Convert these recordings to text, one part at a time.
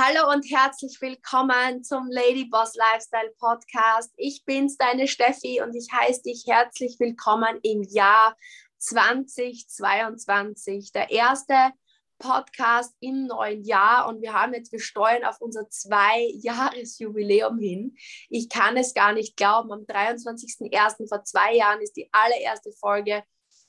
Hallo und herzlich willkommen zum Lady Boss Lifestyle Podcast. Ich bin's, deine Steffi, und ich heiße dich herzlich willkommen im Jahr 2022. Der erste Podcast im neuen Jahr und wir haben jetzt, wir steuern auf unser Zwei-Jahres-Jubiläum hin. Ich kann es gar nicht glauben. Am 23.01. vor zwei Jahren ist die allererste Folge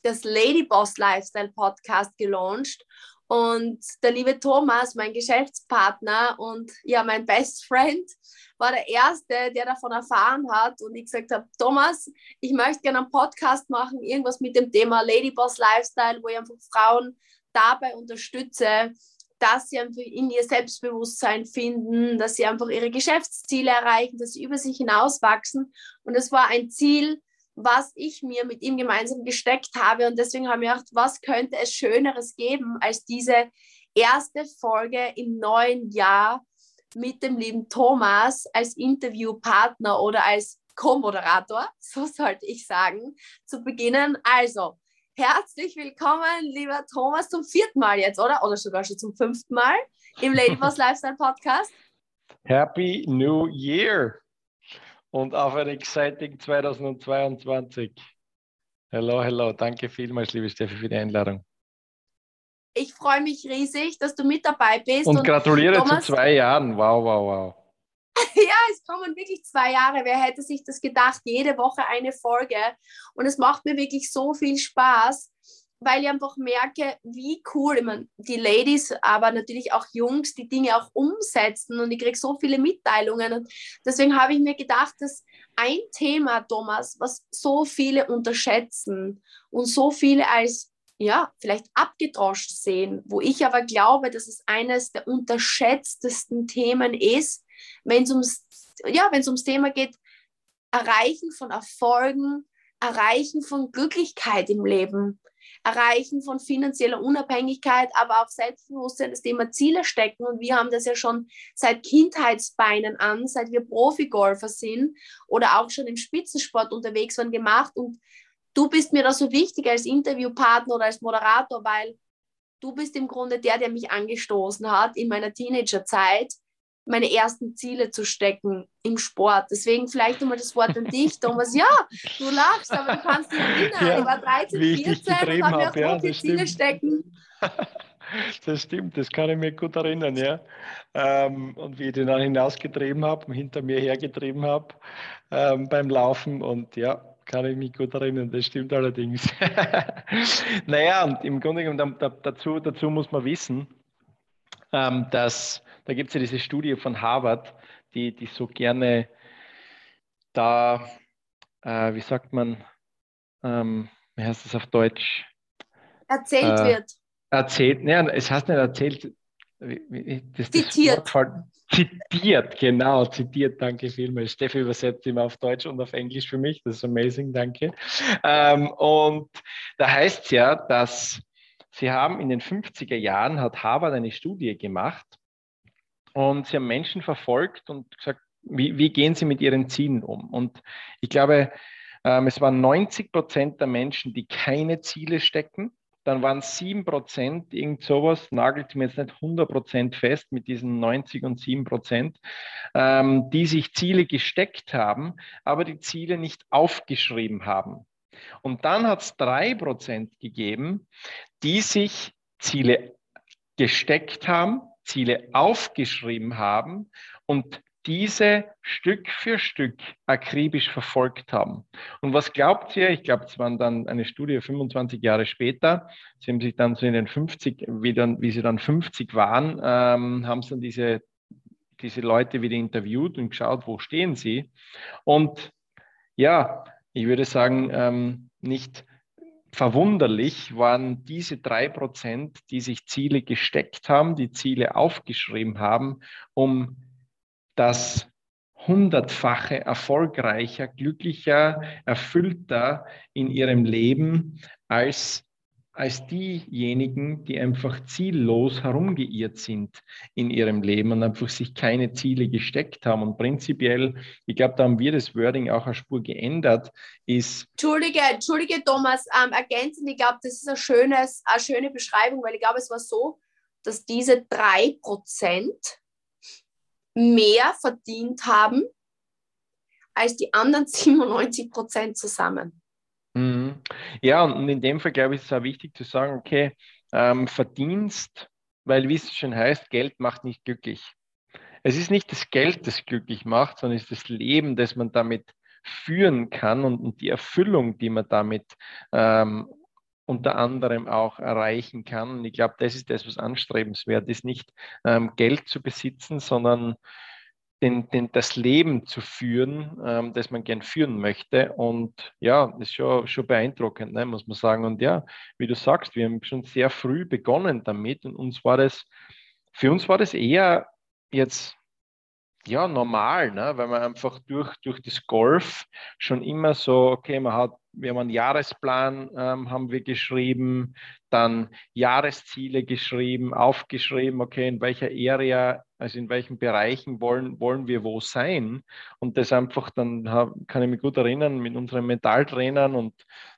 des Lady Boss Lifestyle Podcast gelauncht und der liebe Thomas, mein Geschäftspartner und ja, mein Best Friend, war der Erste, der davon erfahren hat und ich gesagt habe, Thomas, ich möchte gerne einen Podcast machen, irgendwas mit dem Thema Ladyboss Lifestyle, wo ich einfach Frauen dabei unterstütze, dass sie einfach in ihr Selbstbewusstsein finden, dass sie einfach ihre Geschäftsziele erreichen, dass sie über sich hinauswachsen. Und es war ein Ziel, was ich mir mit ihm gemeinsam gesteckt habe. Und deswegen haben wir gedacht, was könnte es Schöneres geben als diese erste Folge im neuen Jahr mit dem lieben Thomas als Interviewpartner oder als Co-Moderator, so sollte ich sagen, zu beginnen. Also, herzlich willkommen, lieber Thomas, zum vierten Mal jetzt, oder? Oder sogar schon zum fünften Mal im Ladyboss Lifestyle Podcast. Happy New Year! Und auf ein exciting 2022. Hello, hello. Danke vielmals, liebe Steffi, für die Einladung. Ich freue mich riesig, dass du mit dabei bist. Und, und gratuliere Thomas, zu zwei Jahren. Wow, wow, wow. ja, es kommen wirklich zwei Jahre. Wer hätte sich das gedacht? Jede Woche eine Folge. Und es macht mir wirklich so viel Spaß weil ich einfach merke, wie cool, ich meine, die Ladies, aber natürlich auch Jungs, die Dinge auch umsetzen und ich kriege so viele Mitteilungen. Und deswegen habe ich mir gedacht, dass ein Thema, Thomas, was so viele unterschätzen und so viele als ja, vielleicht abgedroscht sehen, wo ich aber glaube, dass es eines der unterschätztesten Themen ist, wenn es ums, ja, wenn es ums Thema geht, Erreichen von Erfolgen, Erreichen von Glücklichkeit im Leben. Erreichen von finanzieller Unabhängigkeit, aber auch Selbstbewusstsein, das Thema Ziele stecken. Und wir haben das ja schon seit Kindheitsbeinen an, seit wir Profigolfer sind oder auch schon im Spitzensport unterwegs waren, gemacht. Und du bist mir da so wichtig als Interviewpartner oder als Moderator, weil du bist im Grunde der, der mich angestoßen hat in meiner Teenagerzeit meine ersten Ziele zu stecken im Sport. Deswegen vielleicht nochmal das Wort an dich, Thomas. Ja, du lachst, aber du kannst dich erinnern. Ja, ich war 13, 14 und habe mir auch ja, große Ziele stecken. Das stimmt, das kann ich mir gut erinnern, ja. Ähm, und wie ich den dann hinausgetrieben habe, hinter mir hergetrieben habe ähm, beim Laufen und ja, kann ich mich gut erinnern, das stimmt allerdings. naja, und im Grunde genommen dazu, dazu muss man wissen, ähm, dass da gibt es ja diese Studie von Harvard, die, die so gerne da, äh, wie sagt man, ähm, wie heißt das auf Deutsch? Erzählt äh, wird. Erzählt, nein, es heißt nicht erzählt, das, zitiert. Das zitiert, genau, zitiert, danke vielmals. Steffi übersetzt immer auf Deutsch und auf Englisch für mich, das ist amazing, danke. Ähm, und da heißt es ja, dass sie haben in den 50er Jahren, hat Harvard eine Studie gemacht, und sie haben Menschen verfolgt und gesagt, wie, wie gehen sie mit ihren Zielen um? Und ich glaube, ähm, es waren 90 Prozent der Menschen, die keine Ziele stecken. Dann waren es 7 Prozent, irgend sowas, nagelt mir jetzt nicht 100 Prozent fest mit diesen 90 und 7 Prozent, ähm, die sich Ziele gesteckt haben, aber die Ziele nicht aufgeschrieben haben. Und dann hat es 3 Prozent gegeben, die sich Ziele gesteckt haben, Ziele aufgeschrieben haben und diese Stück für Stück akribisch verfolgt haben. Und was glaubt ihr? Ich glaube, es waren dann eine Studie 25 Jahre später. Sie haben sich dann so in den 50, wie, dann, wie sie dann 50 waren, ähm, haben sie dann diese, diese Leute wieder interviewt und geschaut, wo stehen sie. Und ja, ich würde sagen, ähm, nicht verwunderlich waren diese drei Prozent, die sich Ziele gesteckt haben, die Ziele aufgeschrieben haben, um das hundertfache erfolgreicher, glücklicher, erfüllter in ihrem Leben als als diejenigen, die einfach ziellos herumgeirrt sind in ihrem Leben und einfach sich keine Ziele gesteckt haben. Und prinzipiell, ich glaube, da haben wir das Wording auch eine Spur geändert, ist. Entschuldige, Entschuldige, Thomas, ähm, ergänzend, ich glaube, das ist ein schönes, eine schöne Beschreibung, weil ich glaube, es war so, dass diese drei Prozent mehr verdient haben als die anderen 97 Prozent zusammen. Mhm. Ja, und in dem Fall, glaube ich, ist es auch wichtig zu sagen, okay, ähm, Verdienst, weil wie es schon heißt, Geld macht nicht glücklich. Es ist nicht das Geld, das glücklich macht, sondern es ist das Leben, das man damit führen kann und, und die Erfüllung, die man damit ähm, unter anderem auch erreichen kann. Und ich glaube, das ist das, was anstrebenswert ist, nicht ähm, Geld zu besitzen, sondern den, den, das Leben zu führen, ähm, das man gern führen möchte. Und ja, ist schon, schon beeindruckend, ne, muss man sagen. Und ja, wie du sagst, wir haben schon sehr früh begonnen damit und uns war das, für uns war das eher jetzt ja normal, ne, weil man einfach durch, durch das Golf schon immer so, okay, man hat wir haben einen Jahresplan, ähm, haben wir geschrieben, dann Jahresziele geschrieben, aufgeschrieben, okay, in welcher Area, also in welchen Bereichen wollen, wollen wir wo sein. Und das einfach, dann hab, kann ich mich gut erinnern, mit unseren Mentaltrainern und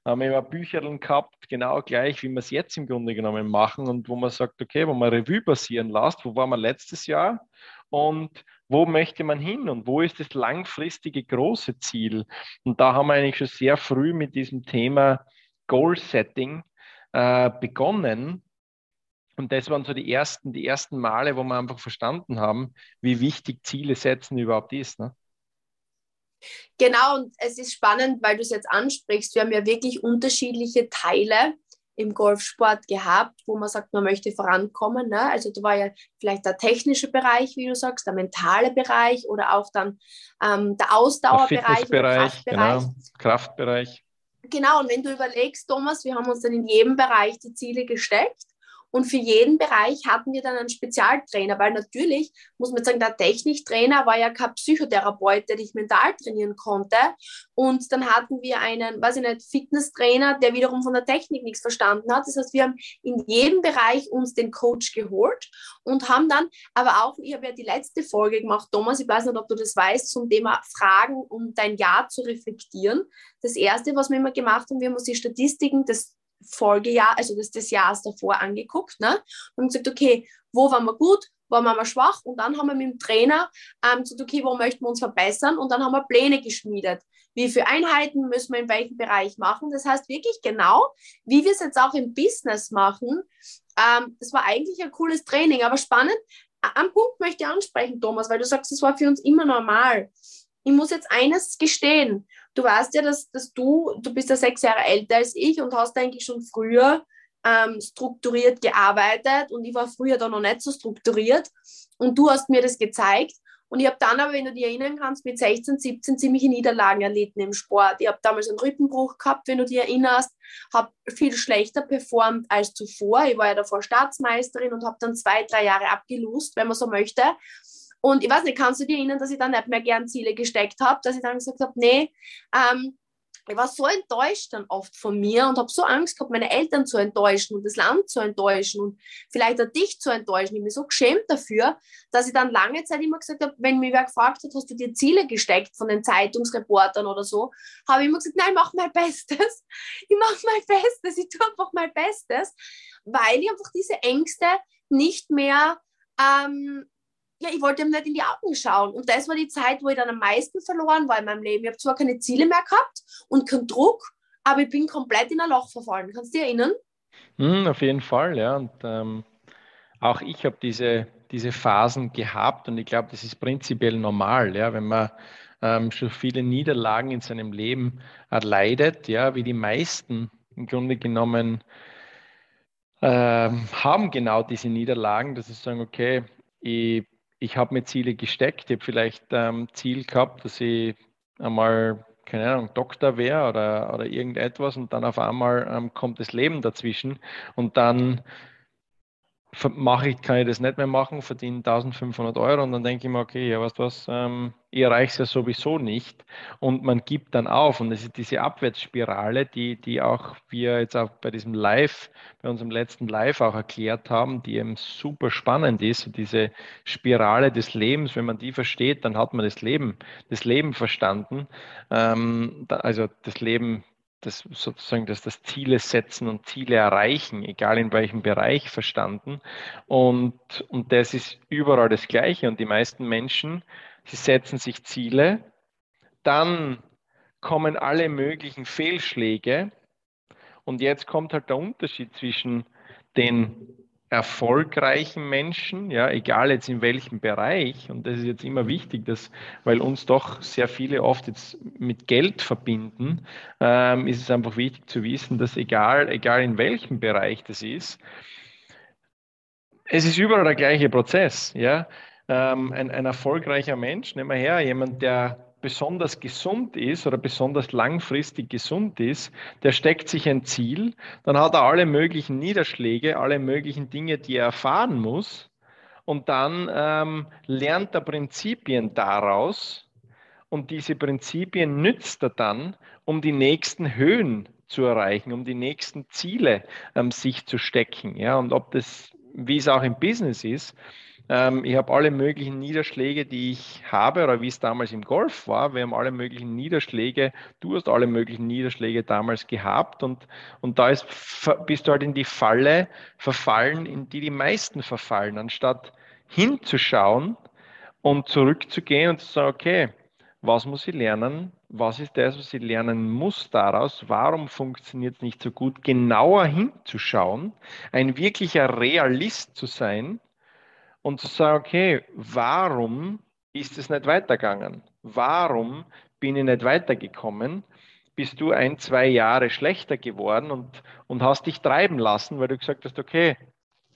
haben immer Bücherln gehabt, genau gleich, wie wir es jetzt im Grunde genommen machen und wo man sagt, okay, wo man Revue passieren lässt, wo waren wir letztes Jahr und wo möchte man hin und wo ist das langfristige große Ziel? Und da haben wir eigentlich schon sehr früh mit diesem Thema Goal Setting äh, begonnen. Und das waren so die ersten, die ersten Male, wo wir einfach verstanden haben, wie wichtig Ziele setzen überhaupt ist. Ne? Genau, und es ist spannend, weil du es jetzt ansprichst. Wir haben ja wirklich unterschiedliche Teile im Golfsport gehabt, wo man sagt, man möchte vorankommen. Ne? Also da war ja vielleicht der technische Bereich, wie du sagst, der mentale Bereich oder auch dann ähm, der Ausdauerbereich, der Kraftbereich. Genau, Kraftbereich. Genau, und wenn du überlegst, Thomas, wir haben uns dann in jedem Bereich die Ziele gesteckt und für jeden Bereich hatten wir dann einen Spezialtrainer, weil natürlich, muss man sagen, der Techniktrainer war ja kein Psychotherapeut, der dich mental trainieren konnte. Und dann hatten wir einen, weiß ich nicht, Fitnesstrainer, der wiederum von der Technik nichts verstanden hat. Das heißt, wir haben in jedem Bereich uns den Coach geholt und haben dann, aber auch, ich habe ja die letzte Folge gemacht, Thomas, ich weiß nicht, ob du das weißt, zum Thema Fragen, um dein Jahr zu reflektieren. Das erste, was wir immer gemacht haben, wir haben uns die Statistiken des Folgejahr, also des, des Jahres davor angeguckt ne? und gesagt, okay, wo waren wir gut, wo waren wir schwach und dann haben wir mit dem Trainer ähm, gesagt, okay, wo möchten wir uns verbessern und dann haben wir Pläne geschmiedet. Wie viele Einheiten müssen wir in welchem Bereich machen? Das heißt wirklich genau, wie wir es jetzt auch im Business machen. Ähm, das war eigentlich ein cooles Training, aber spannend. Am Punkt möchte ich ansprechen, Thomas, weil du sagst, es war für uns immer normal. Ich muss jetzt eines gestehen. Du weißt ja, dass, dass du, du bist ja sechs Jahre älter als ich und hast eigentlich schon früher ähm, strukturiert gearbeitet und ich war früher da noch nicht so strukturiert und du hast mir das gezeigt. Und ich habe dann aber, wenn du dich erinnern kannst, mit 16, 17 ziemliche Niederlagen erlitten im Sport. Ich habe damals einen Rückenbruch gehabt, wenn du dich erinnerst, habe viel schlechter performt als zuvor. Ich war ja davor Staatsmeisterin und habe dann zwei, drei Jahre abgelust, wenn man so möchte. Und ich weiß nicht, kannst du dir erinnern, dass ich dann nicht mehr gern Ziele gesteckt habe, dass ich dann gesagt habe, nee, ähm, ich war so enttäuscht dann oft von mir und habe so Angst gehabt, meine Eltern zu enttäuschen und das Land zu enttäuschen und vielleicht auch dich zu enttäuschen. Ich bin so geschämt dafür, dass ich dann lange Zeit immer gesagt habe, wenn mich wer gefragt hat, hast du dir Ziele gesteckt von den Zeitungsreportern oder so, habe ich immer gesagt, nein, ich mache mein Bestes. Ich mache mein Bestes, ich tue einfach mein Bestes, weil ich einfach diese Ängste nicht mehr ähm, ja, ich wollte ihm nicht in die Augen schauen. Und das war die Zeit, wo ich dann am meisten verloren war in meinem Leben. Ich habe zwar keine Ziele mehr gehabt und keinen Druck, aber ich bin komplett in ein Loch verfallen. Kannst du dich erinnern? Mm, auf jeden Fall, ja. Und ähm, auch ich habe diese, diese Phasen gehabt und ich glaube, das ist prinzipiell normal, ja, wenn man ähm, schon viele Niederlagen in seinem Leben erleidet, ja, wie die meisten im Grunde genommen ähm, haben genau diese Niederlagen, dass sie sagen, okay, ich ich habe mir Ziele gesteckt. Ich habe vielleicht ähm, Ziel gehabt, dass ich einmal, keine Ahnung, Doktor wäre oder, oder irgendetwas und dann auf einmal ähm, kommt das Leben dazwischen und dann mache ich, kann ich das nicht mehr machen, verdiene 1500 Euro und dann denke ich mir, okay, ja, weißt du was, ähm, ich erreiche es ja sowieso nicht. Und man gibt dann auf und es ist diese Abwärtsspirale, die, die auch wir jetzt auch bei diesem Live, bei unserem letzten Live auch erklärt haben, die eben super spannend ist, diese Spirale des Lebens, wenn man die versteht, dann hat man das Leben, das Leben verstanden, ähm, also das Leben das sozusagen das, das Ziele setzen und Ziele erreichen, egal in welchem Bereich verstanden. Und, und das ist überall das Gleiche. Und die meisten Menschen, sie setzen sich Ziele, dann kommen alle möglichen Fehlschläge. Und jetzt kommt halt der Unterschied zwischen den erfolgreichen Menschen, ja, egal jetzt in welchem Bereich, und das ist jetzt immer wichtig, dass, weil uns doch sehr viele oft jetzt mit Geld verbinden, ähm, ist es einfach wichtig zu wissen, dass egal, egal in welchem Bereich das ist, es ist überall der gleiche Prozess, ja. Ähm, ein, ein erfolgreicher Mensch, nehmen wir her, jemand, der besonders gesund ist oder besonders langfristig gesund ist, der steckt sich ein Ziel, dann hat er alle möglichen Niederschläge, alle möglichen Dinge, die er erfahren muss und dann ähm, lernt er Prinzipien daraus und diese Prinzipien nützt er dann, um die nächsten Höhen zu erreichen, um die nächsten Ziele ähm, sich zu stecken. Ja? Und ob das, wie es auch im Business ist, ähm, ich habe alle möglichen Niederschläge, die ich habe, oder wie es damals im Golf war. Wir haben alle möglichen Niederschläge. Du hast alle möglichen Niederschläge damals gehabt und, und da ist, bist du halt in die Falle verfallen, in die die meisten verfallen, anstatt hinzuschauen und zurückzugehen und zu sagen, okay, was muss ich lernen? Was ist das, was ich lernen muss daraus? Warum funktioniert es nicht so gut? Genauer hinzuschauen, ein wirklicher Realist zu sein und zu sagen, okay, warum ist es nicht weitergegangen? Warum bin ich nicht weitergekommen? Bist du ein, zwei Jahre schlechter geworden und, und hast dich treiben lassen, weil du gesagt hast, okay,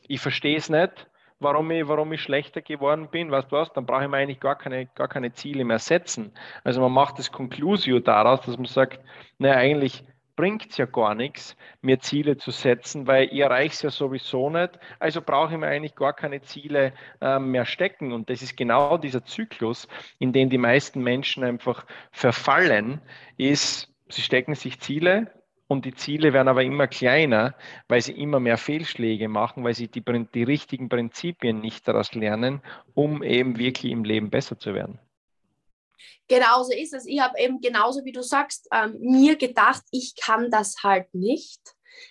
ich verstehe es nicht, warum ich, warum ich schlechter geworden bin, weißt du was, dann brauche ich mir eigentlich gar keine, gar keine Ziele mehr setzen. Also man macht das Conclusio daraus, dass man sagt, naja, eigentlich bringt es ja gar nichts, mir Ziele zu setzen, weil ich erreiche es ja sowieso nicht. Also brauche ich mir eigentlich gar keine Ziele äh, mehr stecken. Und das ist genau dieser Zyklus, in den die meisten Menschen einfach verfallen, ist, sie stecken sich Ziele, und die Ziele werden aber immer kleiner, weil sie immer mehr Fehlschläge machen, weil sie die, die richtigen Prinzipien nicht daraus lernen, um eben wirklich im Leben besser zu werden. Genauso ist es. Ich habe eben genauso wie du sagst, ähm, mir gedacht, ich kann das halt nicht.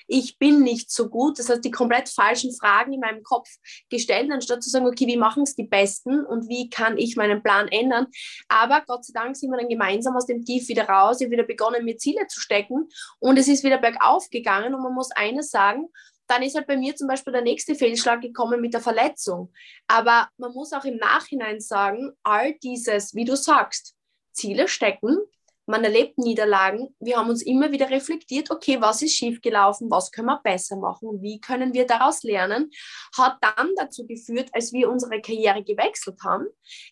Ich bin nicht so gut. Das heißt, die komplett falschen Fragen in meinem Kopf gestellt, anstatt zu sagen, okay, wie machen es die Besten und wie kann ich meinen Plan ändern. Aber Gott sei Dank sind wir dann gemeinsam aus dem Tief wieder raus. Ich habe wieder begonnen, mir Ziele zu stecken und es ist wieder bergauf gegangen. Und man muss eines sagen, dann ist halt bei mir zum Beispiel der nächste Fehlschlag gekommen mit der Verletzung. Aber man muss auch im Nachhinein sagen, all dieses, wie du sagst, Ziele stecken, man erlebt Niederlagen. Wir haben uns immer wieder reflektiert, okay, was ist schiefgelaufen, was können wir besser machen, wie können wir daraus lernen, hat dann dazu geführt, als wir unsere Karriere gewechselt haben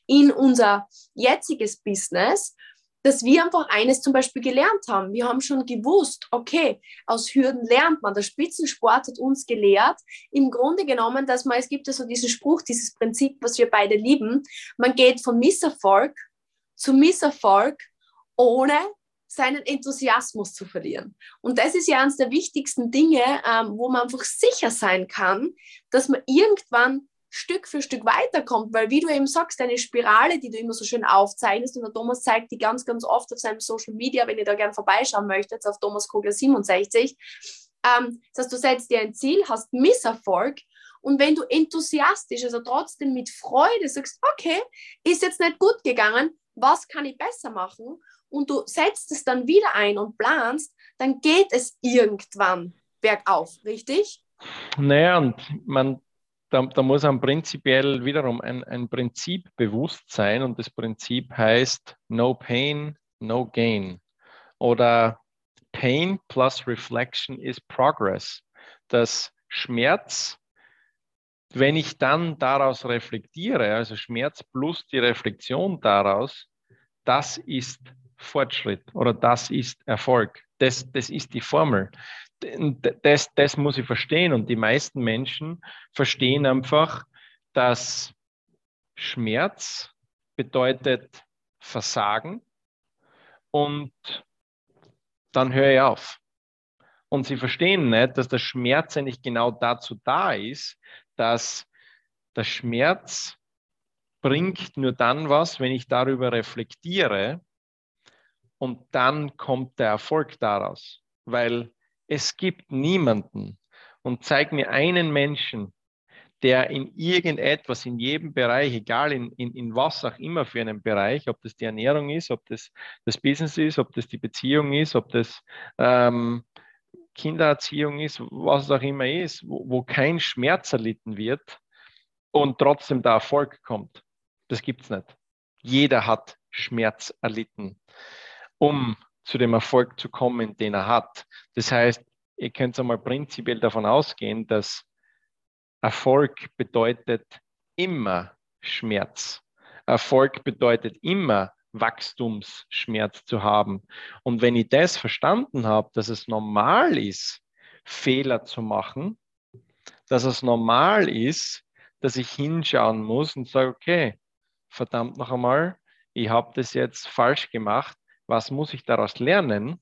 in unser jetziges Business, dass wir einfach eines zum Beispiel gelernt haben. Wir haben schon gewusst, okay, aus Hürden lernt man. Der Spitzensport hat uns gelehrt, im Grunde genommen, dass man, es gibt ja so diesen Spruch, dieses Prinzip, was wir beide lieben, man geht von Misserfolg zu Misserfolg, ohne seinen Enthusiasmus zu verlieren. Und das ist ja eines der wichtigsten Dinge, ähm, wo man einfach sicher sein kann, dass man irgendwann Stück für Stück weiterkommt, weil wie du eben sagst, deine Spirale, die du immer so schön aufzeichnest, und der Thomas zeigt die ganz, ganz oft auf seinem Social Media, wenn ihr da gerne vorbeischauen möchtet, auf Thomas Kogler 67. Ähm, das heißt, du setzt dir ein Ziel, hast Misserfolg und wenn du enthusiastisch, also trotzdem mit Freude sagst, okay, ist jetzt nicht gut gegangen, was kann ich besser machen? Und du setzt es dann wieder ein und planst, dann geht es irgendwann bergauf, richtig? Naja, und man, da, da muss einem prinzipiell wiederum ein, ein Prinzip bewusst sein und das Prinzip heißt No Pain, No Gain. Oder Pain plus Reflection is Progress. Das Schmerz wenn ich dann daraus reflektiere, also Schmerz plus die Reflexion daraus, das ist Fortschritt oder das ist Erfolg. Das, das ist die Formel. Das, das muss ich verstehen. Und die meisten Menschen verstehen einfach, dass Schmerz bedeutet Versagen und dann höre ich auf. Und sie verstehen nicht, dass der Schmerz eigentlich genau dazu da ist, dass der Schmerz bringt nur dann was, wenn ich darüber reflektiere und dann kommt der Erfolg daraus. weil es gibt niemanden und zeig mir einen Menschen, der in irgendetwas, in jedem Bereich, egal in, in, in was auch immer für einen Bereich, ob das die Ernährung ist, ob das das Business ist, ob das die Beziehung ist, ob das ähm, Kindererziehung ist, was es auch immer ist, wo, wo kein Schmerz erlitten wird und trotzdem der Erfolg kommt. Das gibt es nicht. Jeder hat Schmerz erlitten, um zu dem Erfolg zu kommen, den er hat. Das heißt, ihr könnt einmal prinzipiell davon ausgehen, dass Erfolg bedeutet immer Schmerz. Erfolg bedeutet immer Wachstumsschmerz zu haben. Und wenn ich das verstanden habe, dass es normal ist, Fehler zu machen, dass es normal ist, dass ich hinschauen muss und sage, okay, verdammt noch einmal, ich habe das jetzt falsch gemacht, was muss ich daraus lernen?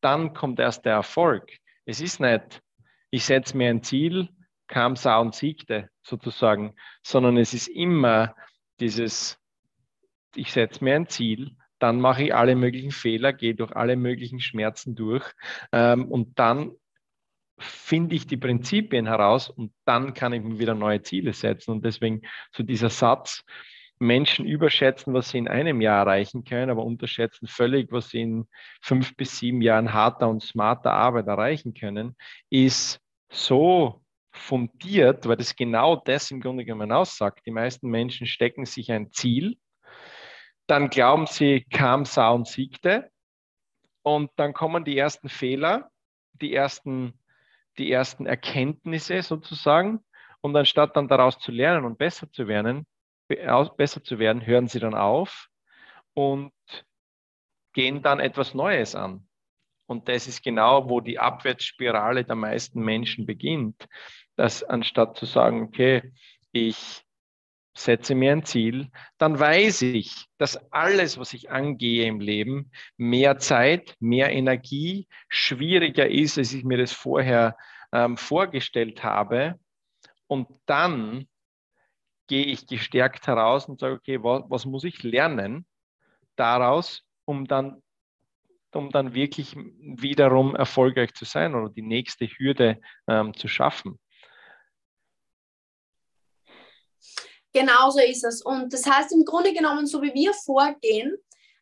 Dann kommt erst der Erfolg. Es ist nicht, ich setze mir ein Ziel, kam, sah und siegte sozusagen, sondern es ist immer dieses, ich setze mir ein Ziel, dann mache ich alle möglichen Fehler, gehe durch alle möglichen Schmerzen durch ähm, und dann finde ich die Prinzipien heraus und dann kann ich mir wieder neue Ziele setzen. Und deswegen so dieser Satz, Menschen überschätzen, was sie in einem Jahr erreichen können, aber unterschätzen völlig, was sie in fünf bis sieben Jahren harter und smarter Arbeit erreichen können, ist so fundiert, weil das genau das im Grunde genommen aussagt. Die meisten Menschen stecken sich ein Ziel, dann glauben sie, kam, sah und siegte, und dann kommen die ersten Fehler, die ersten, die ersten Erkenntnisse sozusagen, und anstatt dann daraus zu lernen und besser zu werden, besser zu werden, hören sie dann auf und gehen dann etwas Neues an. Und das ist genau, wo die Abwärtsspirale der meisten Menschen beginnt dass anstatt zu sagen, okay, ich setze mir ein Ziel, dann weiß ich, dass alles, was ich angehe im Leben, mehr Zeit, mehr Energie, schwieriger ist, als ich mir das vorher ähm, vorgestellt habe. Und dann gehe ich gestärkt heraus und sage, okay, was, was muss ich lernen daraus, um dann, um dann wirklich wiederum erfolgreich zu sein oder die nächste Hürde ähm, zu schaffen. Genauso ist es. Und das heißt im Grunde genommen, so wie wir vorgehen,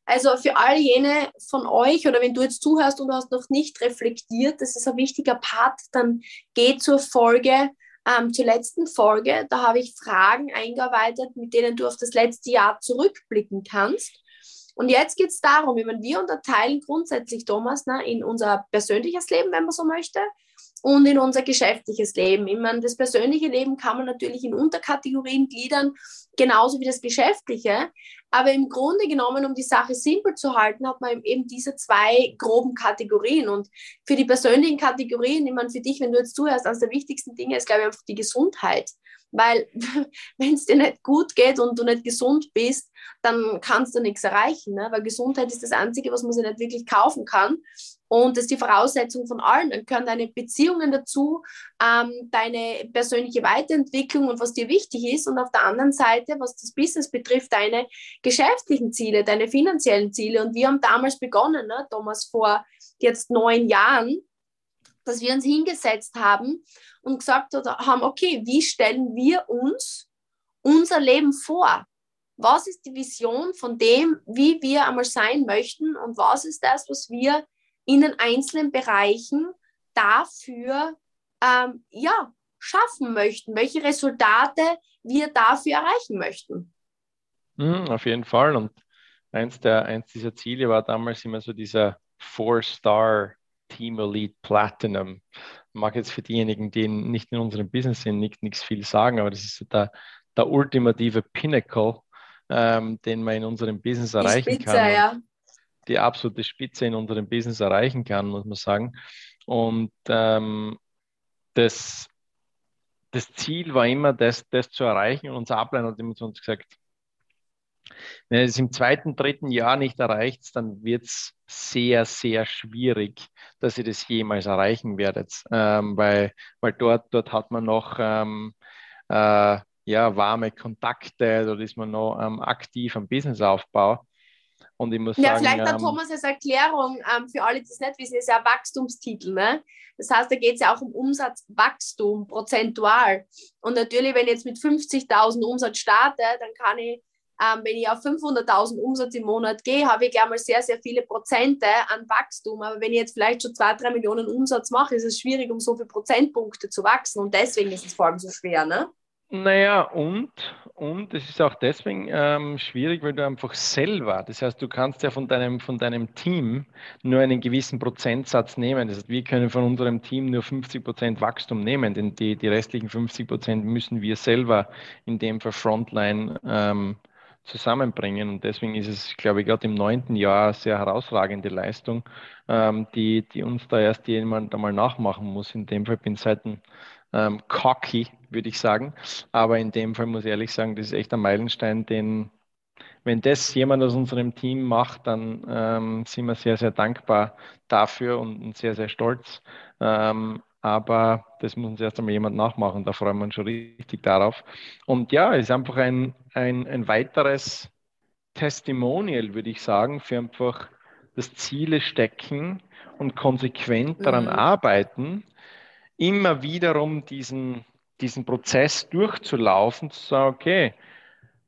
also für all jene von euch oder wenn du jetzt zuhörst und du hast noch nicht reflektiert, das ist ein wichtiger Part, dann geh zur Folge, ähm, zur letzten Folge. Da habe ich Fragen eingearbeitet, mit denen du auf das letzte Jahr zurückblicken kannst. Und jetzt geht es darum, wie man wir unterteilen grundsätzlich, Thomas, ne, in unser persönliches Leben, wenn man so möchte, und in unser geschäftliches Leben. Ich meine, das persönliche Leben kann man natürlich in Unterkategorien gliedern, genauso wie das geschäftliche. Aber im Grunde genommen, um die Sache simpel zu halten, hat man eben diese zwei groben Kategorien. Und für die persönlichen Kategorien, ich meine, für dich, wenn du jetzt zuhörst, eines der wichtigsten Dinge ist, glaube ich, einfach die Gesundheit. Weil wenn es dir nicht gut geht und du nicht gesund bist, dann kannst du nichts erreichen. Ne? Weil Gesundheit ist das Einzige, was man sich nicht wirklich kaufen kann. Und das ist die Voraussetzung von allen. Dann gehören deine Beziehungen dazu, ähm, deine persönliche Weiterentwicklung und was dir wichtig ist. Und auf der anderen Seite, was das Business betrifft, deine geschäftlichen Ziele, deine finanziellen Ziele. Und wir haben damals begonnen, ne, Thomas, vor jetzt neun Jahren, dass wir uns hingesetzt haben und gesagt haben, okay, wie stellen wir uns unser Leben vor? Was ist die Vision von dem, wie wir einmal sein möchten und was ist das, was wir in den einzelnen Bereichen dafür ähm, ja, schaffen möchten, welche Resultate wir dafür erreichen möchten. Mhm, auf jeden Fall. Und eins, der, eins dieser Ziele war damals immer so dieser Four-Star Team Elite Platinum. Mag jetzt für diejenigen, die nicht in unserem Business sind, nicht, nichts viel sagen, aber das ist so der, der ultimative Pinnacle, ähm, den man in unserem Business erreichen Spitze, kann. Ja die absolute Spitze in unserem Business erreichen kann, muss man sagen. Und ähm, das, das Ziel war immer, das, das zu erreichen. Und unser Ablein hat immer zu uns gesagt, wenn ihr es im zweiten, dritten Jahr nicht erreicht, dann wird es sehr, sehr schwierig, dass ihr das jemals erreichen werdet. Ähm, weil, weil dort, dort hat man noch ähm, äh, ja, warme Kontakte, dort ist man noch ähm, aktiv am Businessaufbau. Und ich muss ja, sagen, vielleicht hat ähm, Thomas als Erklärung ähm, für alle, die es nicht wissen, ist ja Wachstumstitel. Ne? Das heißt, da geht es ja auch um Umsatzwachstum, prozentual. Und natürlich, wenn ich jetzt mit 50.000 Umsatz starte, dann kann ich, ähm, wenn ich auf 500.000 Umsatz im Monat gehe, habe ich gleich mal sehr, sehr viele Prozente an Wachstum. Aber wenn ich jetzt vielleicht schon 2, 3 Millionen Umsatz mache, ist es schwierig, um so viele Prozentpunkte zu wachsen. Und deswegen ist es vor allem so schwer. Ne? Naja, und, und es ist auch deswegen ähm, schwierig, weil du einfach selber, das heißt, du kannst ja von deinem, von deinem Team nur einen gewissen Prozentsatz nehmen. Das heißt, wir können von unserem Team nur 50 Prozent Wachstum nehmen, denn die, die restlichen 50 Prozent müssen wir selber in dem Fall Frontline ähm, zusammenbringen. Und deswegen ist es, glaube ich, gerade im neunten Jahr eine sehr herausragende Leistung, ähm, die, die uns da erst jemand einmal nachmachen muss. In dem Fall bin ich seit ähm, cocky, würde ich sagen. Aber in dem Fall muss ich ehrlich sagen, das ist echt ein Meilenstein, den, wenn das jemand aus unserem Team macht, dann ähm, sind wir sehr, sehr dankbar dafür und sehr, sehr stolz. Ähm, aber das muss uns erst einmal jemand nachmachen. Da freuen wir uns schon richtig darauf. Und ja, es ist einfach ein, ein, ein weiteres Testimonial, würde ich sagen, für einfach das Ziele stecken und konsequent daran mhm. arbeiten immer wiederum diesen, diesen Prozess durchzulaufen, zu sagen, okay,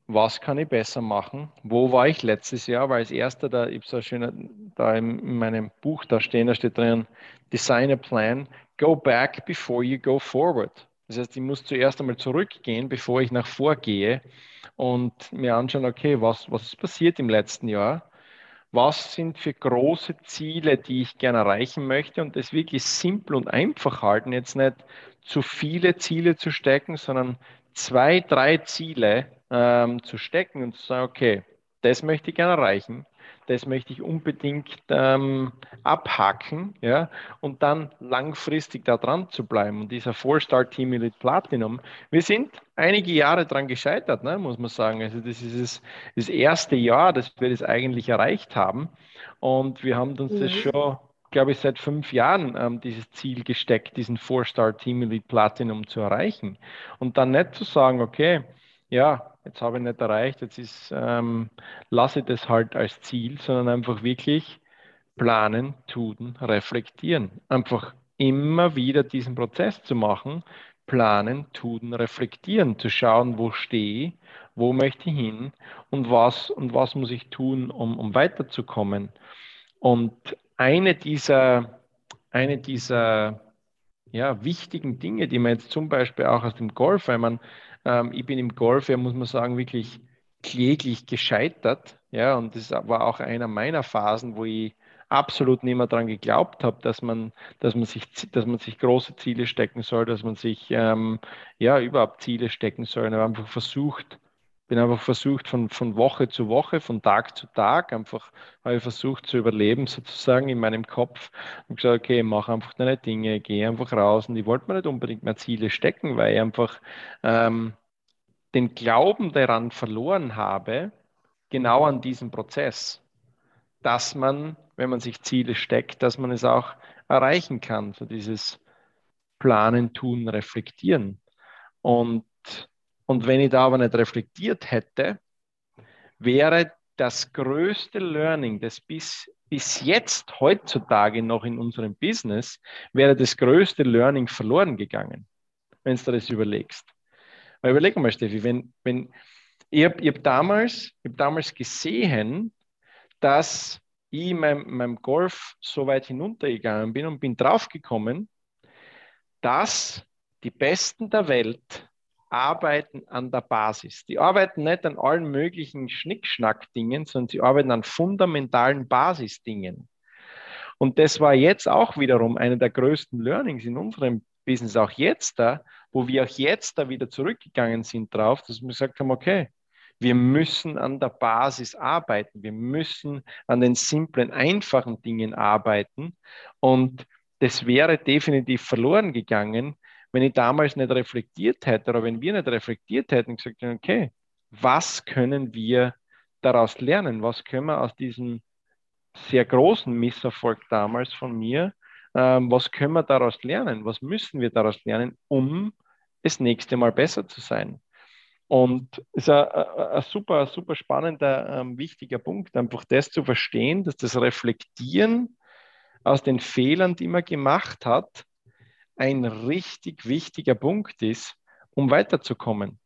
was kann ich besser machen? Wo war ich letztes Jahr? Weil als erster, da, ich so schön da in meinem Buch da stehen, da steht drin, Design a Plan, go back before you go forward. Das heißt, ich muss zuerst einmal zurückgehen, bevor ich nach vorgehe und mir anschauen, okay, was, was ist passiert im letzten Jahr? Was sind für große Ziele, die ich gerne erreichen möchte und das wirklich simpel und einfach halten, jetzt nicht zu viele Ziele zu stecken, sondern zwei, drei Ziele ähm, zu stecken und zu sagen, okay, das möchte ich gerne erreichen das möchte ich unbedingt ähm, abhaken, ja, und dann langfristig da dran zu bleiben. Und dieser Four-Star-Team Elite Platinum, wir sind einige Jahre daran gescheitert, ne, muss man sagen. Also das ist das, das erste Jahr, dass wir das eigentlich erreicht haben. Und wir haben uns mhm. das schon glaube ich, seit fünf Jahren ähm, dieses Ziel gesteckt, diesen Four-Star Team Elite Platinum zu erreichen. Und dann nicht zu sagen, okay, ja, jetzt habe ich nicht erreicht, jetzt ist, ähm, lasse ich das halt als Ziel, sondern einfach wirklich planen, tun, reflektieren. Einfach immer wieder diesen Prozess zu machen, planen, tun, reflektieren, zu schauen, wo stehe wo möchte ich hin und was, und was muss ich tun, um, um weiterzukommen. Und eine dieser, eine dieser ja, wichtigen Dinge, die man jetzt zum Beispiel auch aus dem Golf, wenn man ähm, ich bin im Golf, ja, muss man sagen, wirklich kläglich gescheitert. Ja, und das war auch einer meiner Phasen, wo ich absolut nicht mehr daran geglaubt habe, dass man, dass man sich, dass man sich große Ziele stecken soll, dass man sich ähm, ja überhaupt Ziele stecken soll. Ich habe einfach versucht, bin einfach versucht von, von Woche zu Woche, von Tag zu Tag, einfach habe ich versucht zu überleben sozusagen in meinem Kopf. Und gesagt, okay, mach einfach deine Dinge, geh einfach raus. Und ich wollte mir nicht unbedingt mehr Ziele stecken, weil ich einfach ähm, den Glauben daran verloren habe, genau an diesem Prozess, dass man, wenn man sich Ziele steckt, dass man es auch erreichen kann, so dieses Planen, Tun, Reflektieren. Und und wenn ich da aber nicht reflektiert hätte, wäre das größte Learning, das bis, bis jetzt heutzutage noch in unserem Business, wäre das größte Learning verloren gegangen, wenn du das überlegst. Weil überleg mal, Steffi, wenn, wenn, ich habe hab damals, hab damals gesehen, dass ich in meinem, meinem Golf so weit hinuntergegangen bin und bin draufgekommen, dass die Besten der Welt arbeiten an der Basis. Die arbeiten nicht an allen möglichen Schnickschnack-Dingen, sondern sie arbeiten an fundamentalen Basisdingen. Und das war jetzt auch wiederum einer der größten Learnings in unserem Business, auch jetzt da, wo wir auch jetzt da wieder zurückgegangen sind drauf, dass wir gesagt haben, okay, wir müssen an der Basis arbeiten, wir müssen an den simplen, einfachen Dingen arbeiten. Und das wäre definitiv verloren gegangen, wenn ich damals nicht reflektiert hätte oder wenn wir nicht reflektiert hätten gesagt hätten, okay, was können wir daraus lernen? Was können wir aus diesem sehr großen Misserfolg damals von mir, ähm, was können wir daraus lernen? Was müssen wir daraus lernen, um das nächste Mal besser zu sein? Und es ist ein, ein, super, super spannender, ähm, wichtiger Punkt, einfach das zu verstehen, dass das Reflektieren aus den Fehlern, die man gemacht hat, ein richtig wichtiger Punkt ist, um weiterzukommen,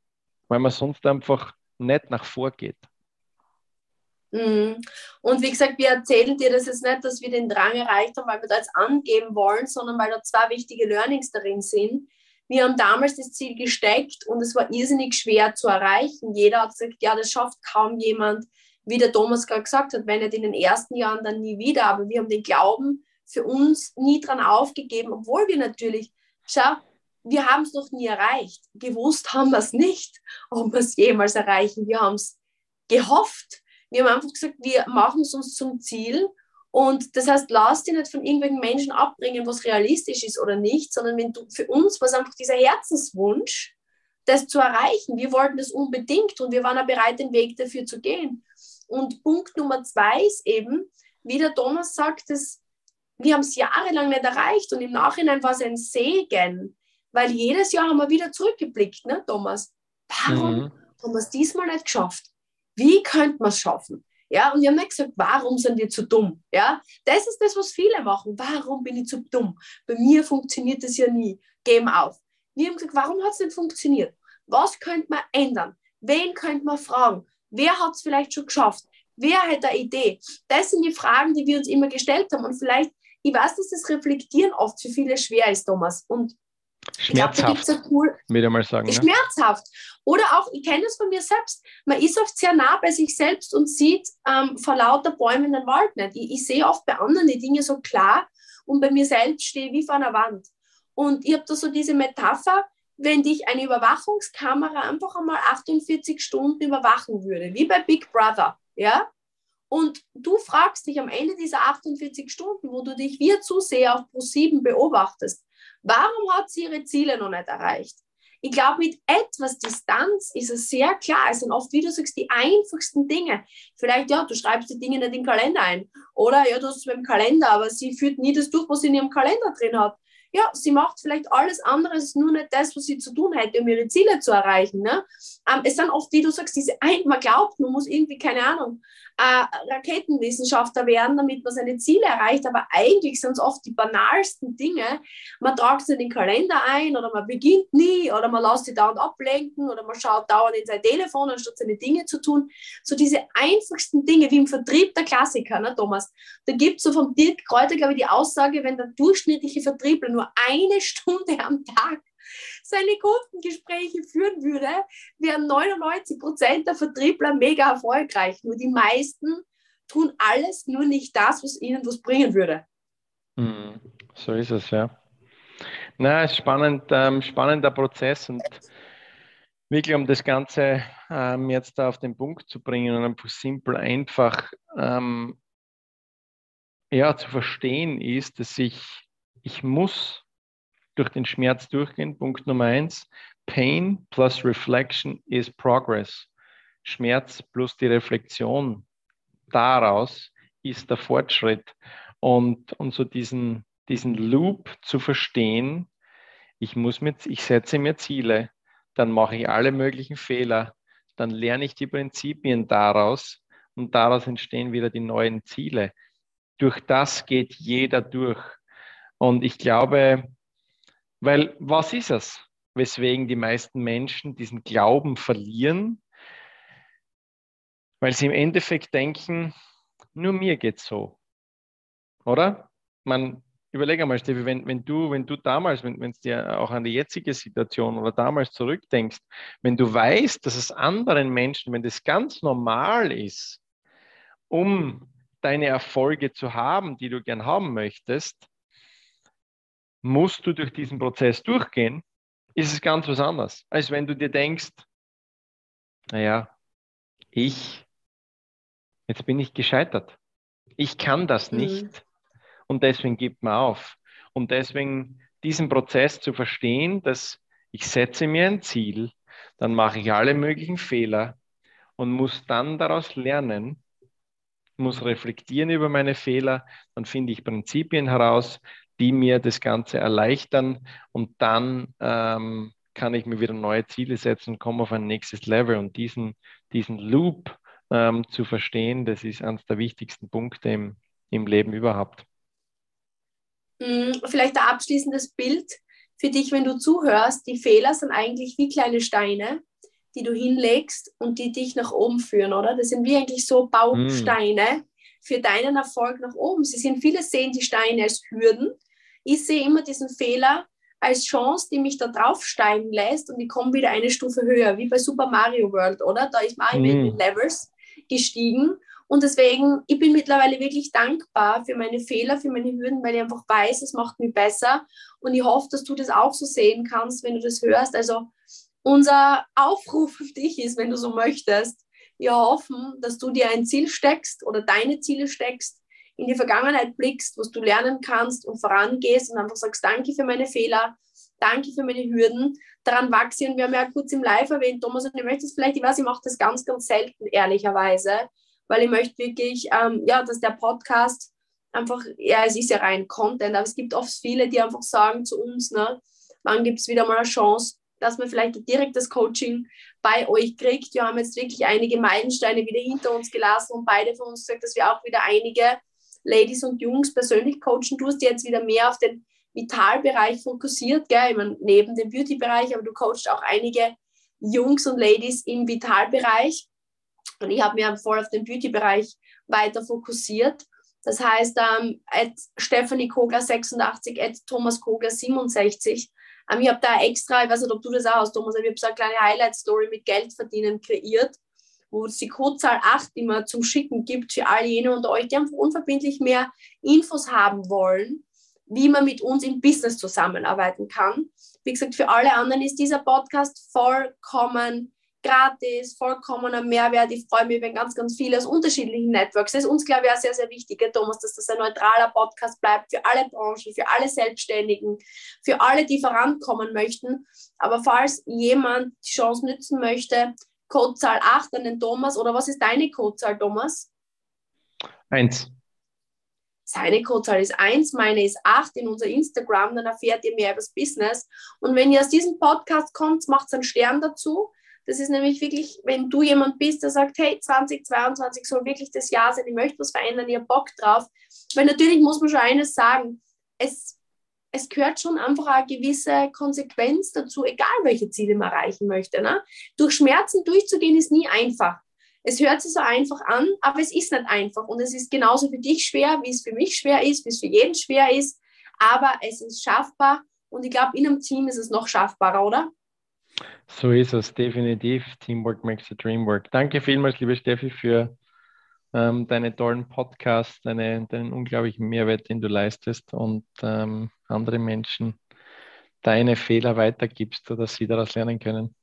weil man sonst einfach nicht nach vorgeht. Mhm. Und wie gesagt, wir erzählen dir das jetzt nicht, dass wir den Drang erreicht haben, weil wir da jetzt angeben wollen, sondern weil da zwei wichtige Learnings darin sind. Wir haben damals das Ziel gesteckt und es war irrsinnig schwer zu erreichen. Jeder hat gesagt, ja, das schafft kaum jemand, wie der Thomas gerade gesagt hat, wenn nicht in den ersten Jahren, dann nie wieder. Aber wir haben den Glauben für uns nie dran aufgegeben, obwohl wir natürlich, schau, wir haben es noch nie erreicht. Gewusst haben wir es nicht, ob wir es jemals erreichen. Wir haben es gehofft. Wir haben einfach gesagt, wir machen es uns zum Ziel und das heißt, lass dich nicht von irgendwelchen Menschen abbringen, was realistisch ist oder nicht, sondern wenn du, für uns war es einfach dieser Herzenswunsch, das zu erreichen. Wir wollten das unbedingt und wir waren auch bereit, den Weg dafür zu gehen. Und Punkt Nummer zwei ist eben, wie der Thomas sagt, dass wir haben es jahrelang nicht erreicht und im Nachhinein war es ein Segen, weil jedes Jahr haben wir wieder zurückgeblickt, ne, Thomas? Warum mhm. haben wir es diesmal nicht geschafft? Wie könnte man es schaffen? Ja, und wir haben nicht gesagt, warum sind wir zu dumm? Ja, das ist das, was viele machen. Warum bin ich zu dumm? Bei mir funktioniert das ja nie. Geben auf. Wir haben gesagt, warum hat es nicht funktioniert? Was könnte man ändern? Wen könnte man fragen? Wer hat es vielleicht schon geschafft? Wer hat eine Idee? Das sind die Fragen, die wir uns immer gestellt haben. Und vielleicht, ich weiß, dass das Reflektieren oft für viele schwer ist, Thomas. Und Schmerzhaft, glaub, cool, würde mal sagen. Schmerzhaft. Oder auch, ich kenne das von mir selbst, man ist oft sehr nah bei sich selbst und sieht ähm, vor lauter Bäumen den Wald nicht. Ich, ich sehe oft bei anderen die Dinge so klar und bei mir selbst stehe ich wie vor einer Wand. Und ich habe da so diese Metapher, wenn dich eine Überwachungskamera einfach einmal 48 Stunden überwachen würde, wie bei Big Brother, ja? Und du fragst dich am Ende dieser 48 Stunden, wo du dich wie Zuseher auf Pro7 beobachtest, Warum hat sie ihre Ziele noch nicht erreicht? Ich glaube, mit etwas Distanz ist es sehr klar. Es sind oft, wie du sagst, die einfachsten Dinge. Vielleicht, ja, du schreibst die Dinge nicht in den Kalender ein. Oder, ja, du hast es beim Kalender, aber sie führt nie das durch, was sie in ihrem Kalender drin hat. Ja, sie macht vielleicht alles andere, nur nicht das, was sie zu tun hätte, um ihre Ziele zu erreichen. Ne? Ähm, es sind oft, wie du sagst, diese ein, man glaubt, man muss irgendwie, keine Ahnung, äh, Raketenwissenschaftler werden, damit man seine Ziele erreicht. Aber eigentlich sind es oft die banalsten Dinge. Man tragt es in den Kalender ein oder man beginnt nie oder man lässt sich dauernd ablenken oder man schaut dauernd in sein Telefon, anstatt seine Dinge zu tun. So diese einfachsten Dinge, wie im Vertrieb der Klassiker, ne, Thomas? Da gibt es so vom Dirk Kräuter, glaube ich, die Aussage, wenn der durchschnittliche Vertriebler nur eine Stunde am Tag seine Kundengespräche führen würde, wären 99 Prozent der Vertriebler mega erfolgreich. Nur die meisten tun alles, nur nicht das, was ihnen was bringen würde. Hm, so ist es, ja. Na, spannend, ähm, spannender Prozess und wirklich, um das Ganze ähm, jetzt auf den Punkt zu bringen und einfach simpel, einfach ähm, ja, zu verstehen ist, dass ich, ich muss durch den Schmerz durchgehen. Punkt Nummer eins. Pain plus Reflection is Progress. Schmerz plus die Reflexion daraus ist der Fortschritt. Und, und so diesen, diesen Loop zu verstehen, ich, muss mit, ich setze mir Ziele, dann mache ich alle möglichen Fehler, dann lerne ich die Prinzipien daraus und daraus entstehen wieder die neuen Ziele. Durch das geht jeder durch. Und ich glaube, weil was ist es, weswegen die meisten Menschen diesen Glauben verlieren? Weil sie im Endeffekt denken, nur mir geht's so. Oder? Man überlege einmal, Steffi, wenn, wenn, du, wenn du damals, wenn es dir auch an die jetzige Situation oder damals zurückdenkst, wenn du weißt, dass es anderen Menschen, wenn das ganz normal ist, um deine Erfolge zu haben, die du gern haben möchtest, musst du durch diesen Prozess durchgehen, ist es ganz was anderes, als wenn du dir denkst, naja, ich, jetzt bin ich gescheitert. Ich kann das mhm. nicht und deswegen gibt man auf. Und deswegen diesen Prozess zu verstehen, dass ich setze mir ein Ziel, dann mache ich alle möglichen Fehler und muss dann daraus lernen, muss reflektieren über meine Fehler, dann finde ich Prinzipien heraus, die mir das Ganze erleichtern und dann ähm, kann ich mir wieder neue Ziele setzen und komme auf ein nächstes Level. Und diesen, diesen Loop ähm, zu verstehen, das ist eines der wichtigsten Punkte im, im Leben überhaupt. Mm, vielleicht ein abschließendes Bild für dich, wenn du zuhörst. Die Fehler sind eigentlich wie kleine Steine, die du hinlegst und die dich nach oben führen, oder? Das sind wie eigentlich so Bausteine mm. für deinen Erfolg nach oben. Sie sind, viele sehen die Steine als Hürden. Ich sehe immer diesen Fehler als Chance, die mich da draufsteigen lässt und ich komme wieder eine Stufe höher, wie bei Super Mario World, oder? Da ist mm. in den Levels gestiegen und deswegen, ich bin mittlerweile wirklich dankbar für meine Fehler, für meine Hürden, weil ich einfach weiß, es macht mich besser. Und ich hoffe, dass du das auch so sehen kannst, wenn du das hörst. Also unser Aufruf auf dich ist, wenn du so möchtest, wir hoffen, dass du dir ein Ziel steckst oder deine Ziele steckst, in die Vergangenheit blickst, was du lernen kannst und vorangehst und einfach sagst, danke für meine Fehler, danke für meine Hürden, daran wachse ich. Und wir haben ja kurz im Live erwähnt, Thomas, und ich möchte es vielleicht, ich weiß, ich mache das ganz, ganz selten, ehrlicherweise, weil ich möchte wirklich, ähm, ja, dass der Podcast einfach, ja, es ist ja rein Content, aber es gibt oft viele, die einfach sagen zu uns, ne, wann gibt es wieder mal eine Chance, dass man vielleicht ein direktes Coaching bei euch kriegt. Wir haben jetzt wirklich einige Meilensteine wieder hinter uns gelassen und beide von uns gesagt, dass wir auch wieder einige Ladies und Jungs persönlich coachen. Du hast jetzt wieder mehr auf den Vitalbereich fokussiert, gell? Ich meine, neben dem Beauty-Bereich, aber du coachst auch einige Jungs und Ladies im Vitalbereich. Und ich habe mich voll auf den Beauty-Bereich weiter fokussiert. Das heißt, ähm, at Stephanie Kogler 86, at Thomas Kogler 67. Ähm, ich habe da extra, ich weiß nicht, ob du das auch hast, Thomas, ich habe so eine kleine Highlight-Story mit Geld verdienen kreiert, wo es die Codezahl 8 immer zum Schicken gibt für all jene unter euch, die einfach unverbindlich mehr Infos haben wollen, wie man mit uns im Business zusammenarbeiten kann. Wie gesagt, für alle anderen ist dieser Podcast vollkommen gratis, vollkommener Mehrwert. Ich freue mich, wenn ganz, ganz viele aus unterschiedlichen Networks. Das ist uns, glaube ich, auch sehr, sehr wichtig, Thomas, dass das ein neutraler Podcast bleibt für alle Branchen, für alle Selbstständigen, für alle, die vorankommen möchten. Aber falls jemand die Chance nützen möchte, Codezahl 8 an den Thomas, oder was ist deine Codezahl, Thomas? 1. Seine Codezahl ist 1, meine ist 8 in unser Instagram, dann erfährt ihr mehr über das Business. Und wenn ihr aus diesem Podcast kommt, macht einen Stern dazu das ist nämlich wirklich, wenn du jemand bist, der sagt, hey, 2022 soll wirklich das Jahr sein, ich möchte was verändern, ich habe Bock drauf. Weil natürlich muss man schon eines sagen, es, es gehört schon einfach eine gewisse Konsequenz dazu, egal welche Ziele man erreichen möchte. Ne? Durch Schmerzen durchzugehen ist nie einfach. Es hört sich so einfach an, aber es ist nicht einfach. Und es ist genauso für dich schwer, wie es für mich schwer ist, wie es für jeden schwer ist. Aber es ist schaffbar. Und ich glaube, in einem Team ist es noch schaffbarer, oder? So ist es, definitiv. Teamwork makes the dream work. Danke vielmals, liebe Steffi, für ähm, deine tollen Podcasts, deine, deinen unglaublichen Mehrwert, den du leistest und ähm, andere Menschen deine Fehler weitergibst, sodass sie daraus lernen können.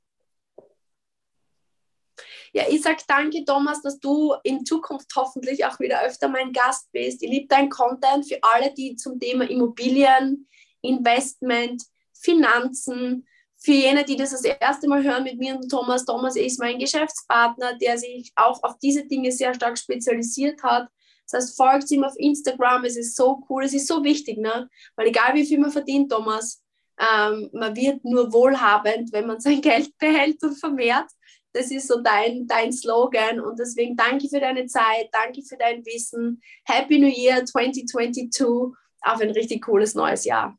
Ja, ich sage danke, Thomas, dass du in Zukunft hoffentlich auch wieder öfter mein Gast bist. Ich liebe dein Content für alle, die zum Thema Immobilien, Investment, Finanzen, für jene, die das das erste Mal hören mit mir und Thomas, Thomas ist mein Geschäftspartner, der sich auch auf diese Dinge sehr stark spezialisiert hat. Das heißt, folgt ihm auf Instagram, es ist so cool, es ist so wichtig, ne? weil egal wie viel man verdient, Thomas, ähm, man wird nur wohlhabend, wenn man sein Geld behält und vermehrt. Das ist so dein, dein Slogan und deswegen danke für deine Zeit, danke für dein Wissen. Happy New Year 2022, auf ein richtig cooles neues Jahr.